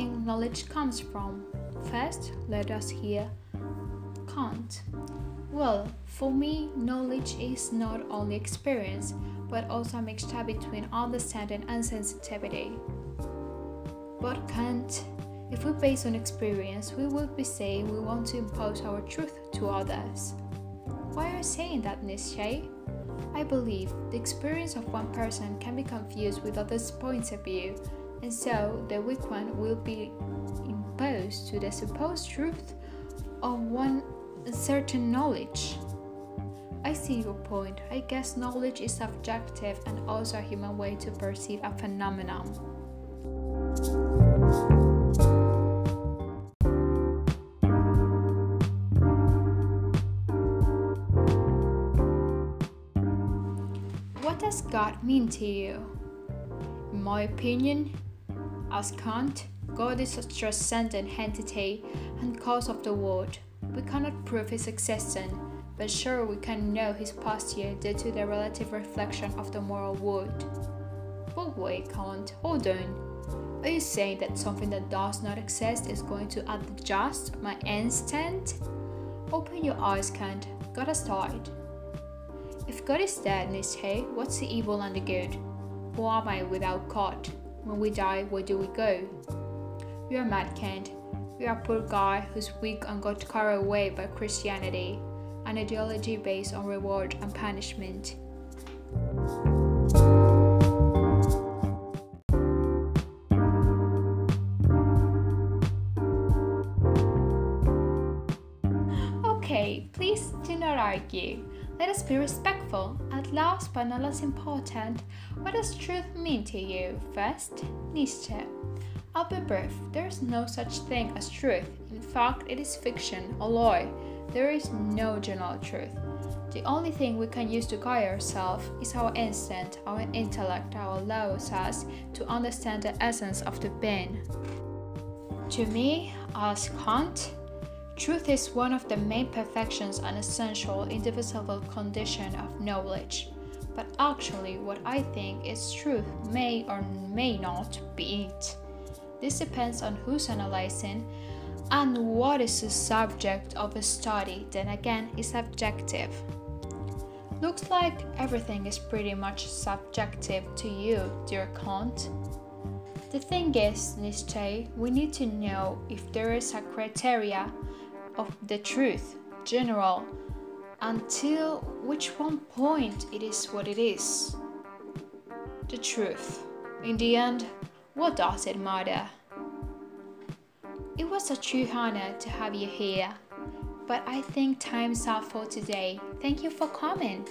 knowledge comes from. First, let us hear Kant. Well, for me, knowledge is not only experience, but also a mixture between understanding and sensitivity. But Kant, if we base on experience, we would be saying we want to impose our truth to others. Why are you saying that, Nietzsche? I believe the experience of one person can be confused with others' points of view, and so the weak one will be imposed to the supposed truth of one certain knowledge. I see your point. I guess knowledge is subjective and also a human way to perceive a phenomenon. What does God mean to you? In my opinion, as Kant, God is a transcendent entity and cause of the world. We cannot prove his existence, but sure we can know his posture due to the relative reflection of the moral world. But wait, Kant, hold on. Are you saying that something that does not exist is going to adjust my instant? Open your eyes, Kant. God has died. If God is dead, Nietzsche, what's the evil and the good? Who am I without God? When we die, where do we go? Are mad, Kant. We are a poor guy who's weak and got carried away by Christianity, an ideology based on reward and punishment. Okay, please do not argue. Let us be respectful. At last, but not less important, what does truth mean to you? First, Nietzsche. I'll be brief. There is no such thing as truth. In fact, it is fiction, a lie. There is no general truth. The only thing we can use to guide ourselves is our instinct, our intellect that allows us to understand the essence of the being. To me, as Kant, truth is one of the main perfections and essential, indivisible condition of knowledge. But actually, what I think is truth may or may not be it. This depends on who's analyzing and what is the subject of a study, then again, is subjective. Looks like everything is pretty much subjective to you, dear Kant. The thing is, Nietzsche, we need to know if there is a criteria of the truth, general, until which one point it is what it is. The truth. In the end, what does it matter? It was a true honor to have you here, but I think time's up for today. Thank you for coming.